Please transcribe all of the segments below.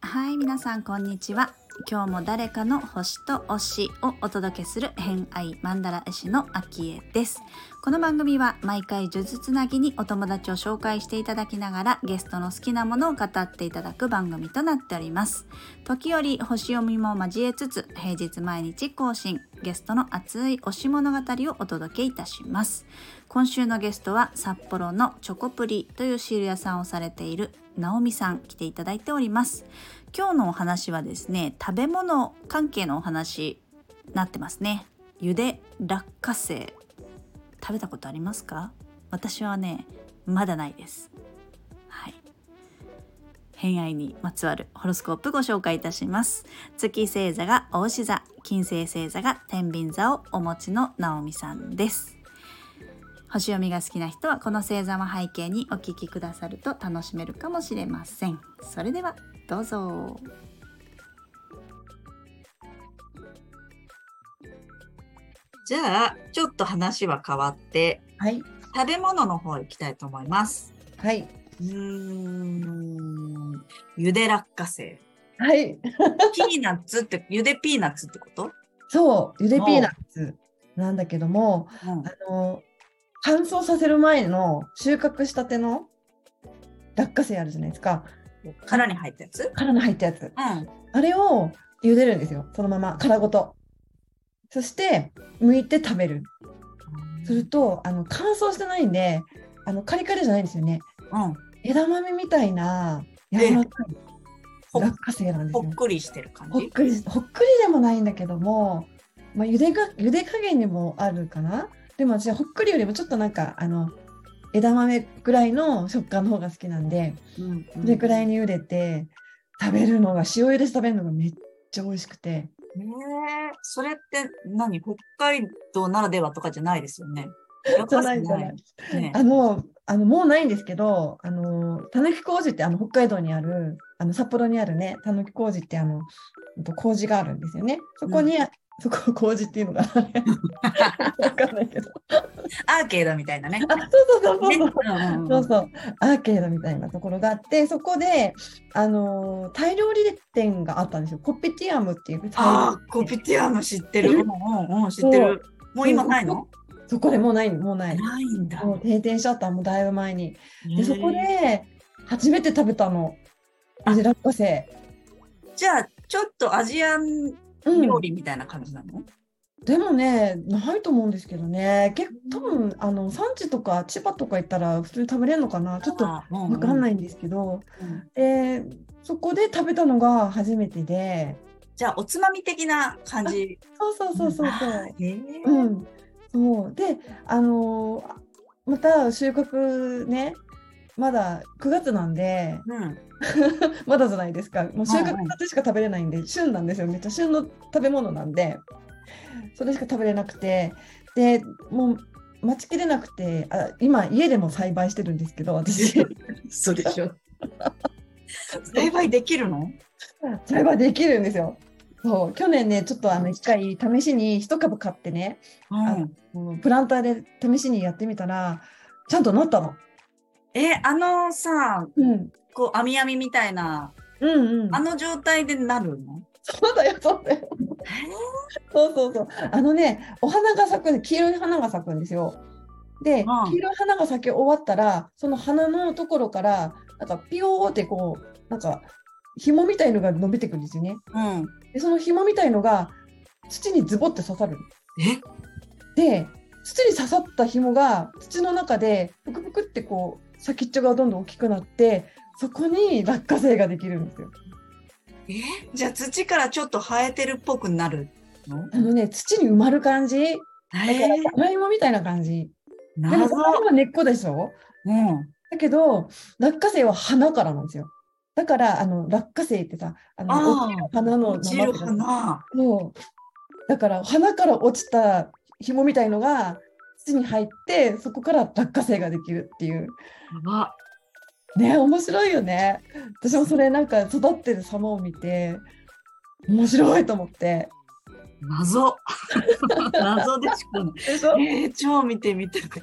はい皆さんこんにちは。今日も誰かの星と推しをお届けする偏愛マンダラ絵師のアキエです。この番組は毎回呪術つなぎにお友達を紹介していただきながらゲストの好きなものを語っていただく番組となっております。時折星読みも交えつつ平日毎日更新ゲストの熱い推し物語をお届けいたします。今週のゲストは札幌のチョコプリというシール屋さんをされている直美さん来ていただいております。今日のお話はですね食べ物関係のお話なってますね。ゆで落花生。食べたことありますか？私はねまだないです。はい。偏愛にまつわるホロスコープご紹介いたします。月星座が牡牛座金星星座が天秤座をお持ちの直美さんです。星読みが好きな人はこの星座も背景にお聞きくださると楽しめるかもしれません。それではどうぞじゃあ、ちょっと話は変わって、はい。食べ物の方行きたいと思います。はい。うーん、ゆで落花生。はい。ピーナッツって、ゆでピーナッツってこと？そう、ゆでピーナッツなんだけども、うんあの、乾燥させる前の収穫したての落花生あるじゃないですか。殻に入ったやつ？殻の入ったやつ。うん。あれを茹でるんですよ。そのまま、殻ごと。そして、剥いて食べる。すると、あの、乾燥してないんで、あの、カリカリじゃないんですよね。うん。枝豆みたいな柔らかいほ落花生なんですよほっ。くりしてる感じ？ほっくりほっくりでもないんだけども、まあ、茹でが茹で加減にもあるかなでも私はほっくりよりもちょっとなんかあの枝豆ぐらいの食感の方が好きなんでうんそれくらいに茹でて食べるのが塩茹でして食べるのがめっちゃ美味しくて。へえ。それって何？北海道ならではとかじゃないですよね。じゃないじゃない。ねあのあのもうないんですけどあのたぬき工事ってあの北海道にあるあの札幌にあるねたぬき工事ってあのうんと工事があるんですよね。そこに、そこ工事っていうのが わかんないーケードみたいなね。あそうそうそうそう。ね。そう。うんうん。そうそう。アーケードみたいなところがあってそこで、あのータイ料理店があったんですよ。コピティアムっていう。あコピティアム知ってる。うん。うんうん、知ってる。もう今ないの？そこでもうないもうない。ないんだ。もう閉店しちゃった。もうだいぶ前に。でそこで初めて食べたの。あ。ゆで落花生じゃあ、ちょっとアジアンうん料理みたいな感じなの、でもねないと思うんですけどね。結構多分あの産地とか千葉とか行ったら普通に食べれるのかな。ちょっとわわかんないんですけど、うん。でそこで食べたのが初めてで。じゃあ、おつまみ的な感じ。そうそうそうそうそう。うん、そう。であのーまた収穫ねまだ9月なんで。うん。まだじゃないですか。もう収うんうん。穫しか食べれないんで、旬なんですよ。めっちゃ旬の食べ物なんでそれしか食べれなくて。でもう待ちきれなくてあ今家でも栽培してるんですけど私。そうでしょ。栽培できるの？栽培できるんですよ。そう。去年ねちょっとあの一回試しに一株買ってねうん。もうプランターで試しにやってみたらちゃんとなったの。え、あのさ、うん。こう、網網みたいな、うんうん。あの状態でなるの？そうだよ、そうだよ。そうそうそう。あのね、お花が咲く黄色い花が咲くんですよ。で、うん黄色い花が咲き終わったら、その花のところから、なんかピヨーってこう、なんか紐みたいのが伸びてくるんですよね。うん。で、その紐みたいのが土にズボって刺さる。え？で、土に刺さった紐が土の中でぷくぷくってこう先っちょがどんどん大きくなって、そこに落花生ができるんですよ。え？じゃあ土からちょっと生えてるっぽくなるの？あのね、土に埋まる感じ。だえから、ー、じゃがいもみたいな感じ。でも、謎それは根っこでしょ？うん。だけど、落花生は花からなんですよ。だから、あの、落花生ってさ、あの、あ花の落ちる花。そう。だから、花から落ちた紐みたいのが土に入って、そこから落花生ができるっていう。やば。ね、面白いよね。私もそれなんか育ってる様を見て、面白いと思って。謎。謎でしかない。えー、超見てみたく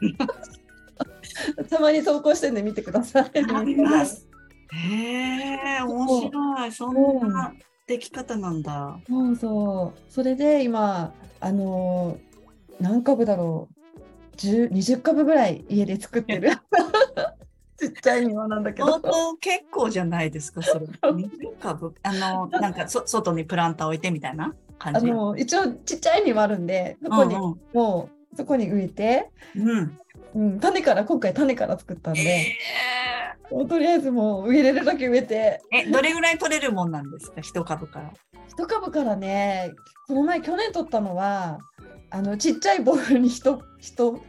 なたまに投稿してんで見てください。ります。へえー、面白い。そんなでき方なんだ。そうそう。それで今、あのー何株だろう。10 20株ぐらい家で作ってる。ちっちゃい庭なんだけど。相当結構じゃないですか、それ。20株？あの、なんかそ外にプランター置いてみたいな感じ？あの一応ちっちゃい庭あるんで、そこに、うんもうそこに植えて、うん。うんうん、種から今回種から作ったんで、えもうとりあえずもう植えれるだけ植えて、ーえ、どれぐらい取れるもんなんですか、一株から。一株からね、この前去年取ったのは、あのちっちゃいボールに一一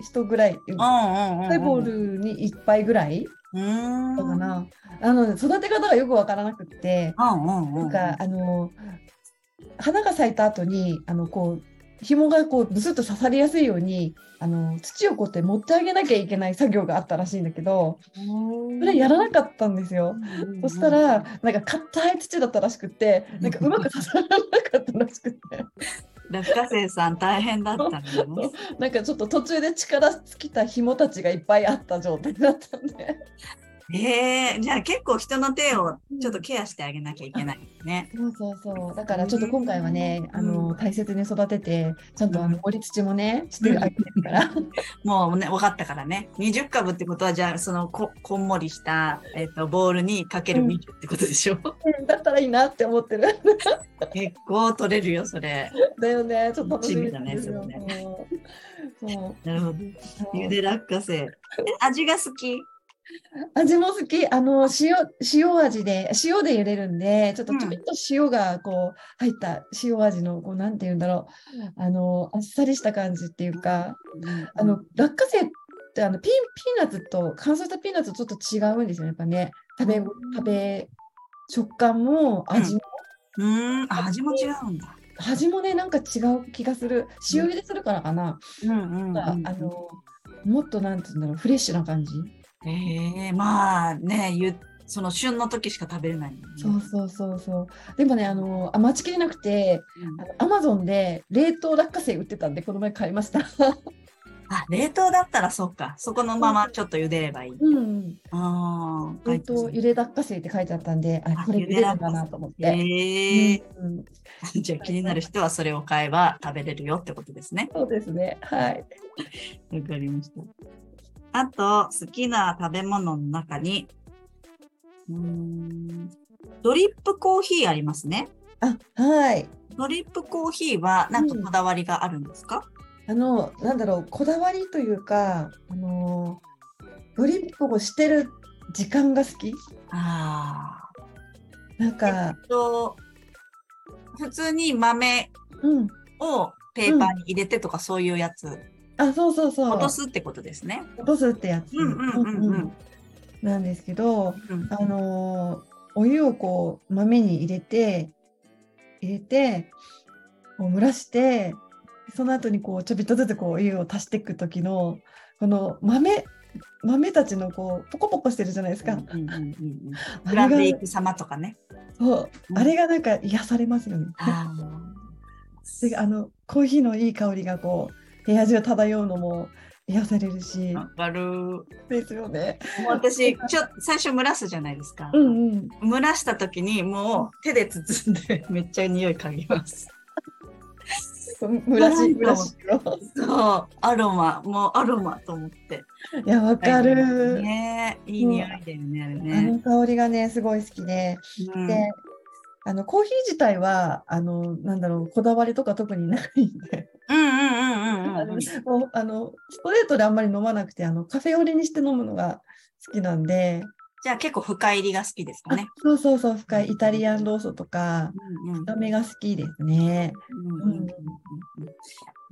一ぐらい、うんうんうん、ちゃいボールに一杯ぐらい。だかな。あの育て方がよくわからなくって、うんうんうん。なんかあの花が咲いた後にあのこう紐がこうブスッと刺さりやすいようにあの土をこうやって持ってあげなきゃいけない作業があったらしいんだけど、それやらなかったんですよ。そしたらなんか硬い土だったらしくって、なんかうまく刺さらなかったらしくって、落花生さん大変だったんだね。なんかちょっと途中で力尽きた紐たちがいっぱいあった状態だったんで。ええじゃあ結構人の手をちょっとケアしてあげなきゃいけないね。そうそうそう。だからちょっと今回はね、あの大切に育てて、ちゃんとあの盛り土もね、してあげてるから。もうね、分かったからね。20株ってことは、じゃあ、そのこ、こんもりした、えっ、と、ボールにかける20ってことでしょ、だったらいいなって思ってる。結構取れるよ、それ。だよね、ちょっと楽しみだねそれそうそうなるほど。ゆで落花生。え味が好き？味も好き、あの塩塩味で、塩で茹でるんで、ちょっとちょびっと塩がこう入った塩味の、こうなんて言うんだろう、あのあっさりした感じっていうか、あの落花生ってあのピーピーナッツと乾燥したピーナッツとちょっと違うんですよね、やっぱね。食べうん食べ食感も味も、うーん、あ味も違うんだ。味もねなんか違う気がする。塩茹でするからかな。うんうん、うん。あのもっとなんて言うんだろう、フレッシュな感じ。ええまあね、ゆその旬の時しか食べれないね、そうそうそうそう。でもね、あのあ待ちきれなくて、うんアマゾンで冷凍落花生売ってたんで、この前買いました。あ、冷凍だったらそうか。そこのままちょっと茹でればいい。うん、ああ、冷凍ゆで落花生って書いてあったんで、ああこれ茹でるんだなと思って。ええうんうん じゃあ気になる人はそれを買えば食べれるよってことですね。そうですね。はい。わかりました。あと、好きな食べ物の中に、うーん、ドリップコーヒーありますね。あ、はい。ドリップコーヒーは何かこだわりがあるんですか、あの、なんだろう、こだわりというか、あのドリップをしてる時間が好き。ああ。なんか、と、普通に豆うん。をペーパーに入れてとかそういうやつ、あ、そうそうそう。落とすってことですね。落とすってやつ。うんうんうんうん。なんですけど、うんあのーお湯をこう豆に入れて入れてこう蒸らしてその後にこうちょびっとずつこうお湯を足していく時のこの豆豆たちのこうポコポコしてるじゃないですか。うんうんうんうんあ膨らんでいく様とかね。そううんあれがなんか癒されますよね。あ であのコーヒーのいい香りがこう部屋中漂うのも癒されるしあ。わかる。もうですよね。私、ちょ最初蒸らすじゃないですか。うんうん。蒸らした時にもう手で包んで めっちゃ匂い嗅ぎます。蒸らし蒸らしの。そう、アロマ、もうアロマと思って。いやわかる。ねいい匂いだよね、あれあね。の香りがねすごい好きで。うんで、あのコーヒー自体はあのなんだろうこだわりとか特にないんで、うんうんうんうんあのうん。もうあのストレートであんまり飲まなくてあのカフェオレにして飲むのが好きなんで、じゃあ結構深入りが好きですかね。あそうそうそう深いイタリアンローソとかうんうん深めが好きですね。うんうんうんうん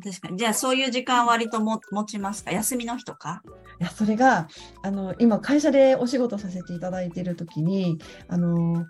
確かに。じゃあそういう時間割とも持ちますか？休みの日とか？いやそれがあの今会社でお仕事させていただいている時にあの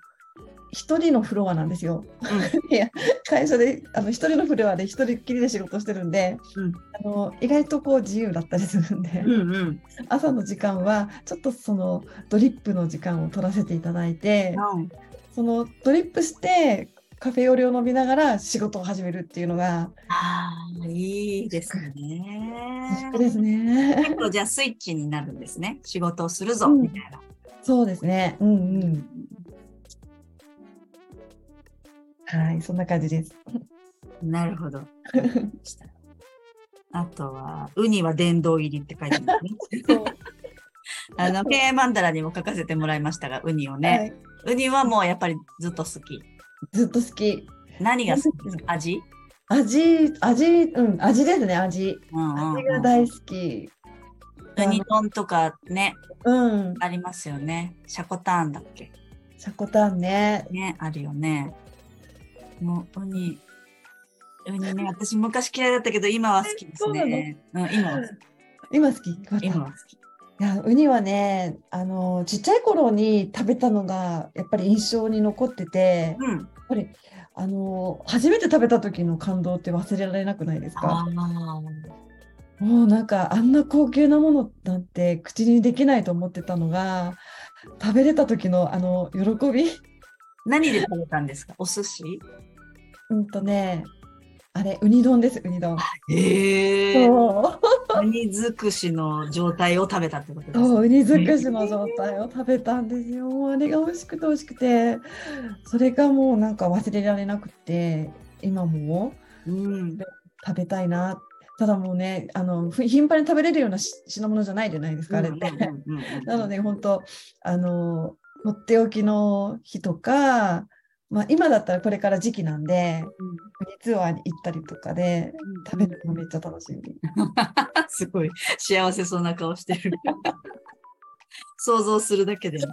一人のフロアなんですよ。いや会社であの一人のフロアで一人っきりで仕事してるんで、うんあの意外とこう自由だったりするんで、うんうん。朝の時間はちょっとそのドリップの時間を取らせていただいて、うんそのドリップしてカフェオレを飲みながら仕事を始めるっていうのが、ああ、いいです自ね。粛ですね。結構じゃあスイッチになるんですね。仕事をするぞ、うんみたいな。そうですね。うんうん。はい、そんな感じです。なるほど。あとは、ウニは殿堂入りって書いてますね。あの、経営マンダラにも書かせてもらいましたが、ウニをね。はい、ウニはもうやっぱりずっと好き。ずっと好き。何が好き？ですか味？味、味、うん、味ですね、味。うんうんうん味が大好き。ウニ丼とかね、うん、ありますよね。シャコターンだっけ？シャコタンね。ね、あるよね。もう、ウニ、ウニね、私昔嫌いだったけど、今は好きですね。うん、今は好き。今好き今は好き。いや、ウニはね、あの、ちっちゃい頃に食べたのが、やっぱり印象に残ってて、やっうん。ぱり、あの、初めて食べた時の感動って忘れられなくないですあか？あ。もうなんか、あんな高級なものなんて口にできないと思ってたのが、食べれた時のあの、喜び。何で食べたんですか？お寿司？うんとね、あれ、ウニ丼です、ウニ丼。へえ。そうウニ尽くしの状態を食べたってことですね。そう、ウニ尽くしの状態を食べたんですよ。あれが美味しくて美味しくて、それがもうなんか忘れられなくて、今もうん。食べたいな。ただもうね、あの、ふ頻繁に食べれるようなし品物じゃないじゃないですか、あれって。なので、本当あの、とっておきの日とか、まあ今だったらこれから時期なんで、ウニツアーに行ったりとかで食べるのめっちゃ楽しみ。すごい幸せそうな顔してる。想像するだけでも、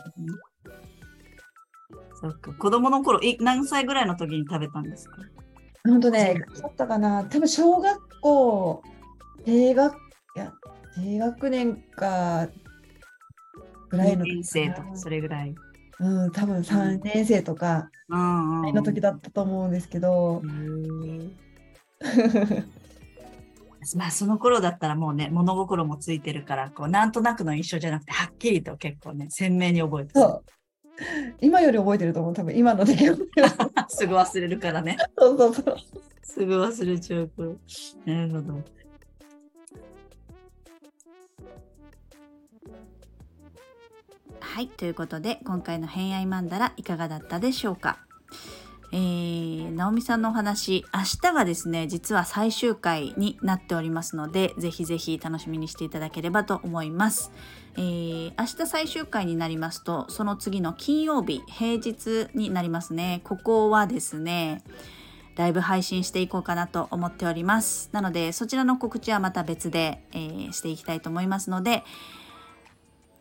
そっか。子供の頃、い何歳ぐらいの時に食べたんですか？本当ね、だったかな、多分小学校、低学、いや、低学年かぐらいの2年生とか、それぐらい。うん、多分3年生とか。の時だったと思うんですけどまあその頃だったらもうね物心もついてるからこうなんとなくの印象じゃなくてはっきりと結構ね鮮明に覚えてるそう。今より覚えてると思う、多分今の出来事すぐ忘れるからね そうそうそう。すぐ忘れちゃうからなるほどはいということで今回の「偏愛マンダラ」いかがだったでしょうか？えー、直美さんのお話明日がですね実は最終回になっておりますのでぜひぜひ楽しみにしていただければと思います、えー、明日最終回になりますとその次の金曜日平日になりますね。ここはですねライブ配信していこうかなと思っております。なのでそちらの告知はまた別で、えーしていきたいと思いますので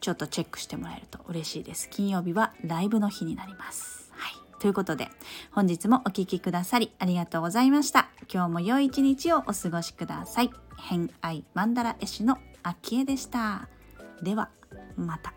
ちょっとチェックしてもらえると嬉しいです。金曜日はライブの日になります。はい。ということで本日もお聴きくださりありがとうございました。今日も良い一日をお過ごしください。偏愛マンダ絵師の秋江でした。ではまた。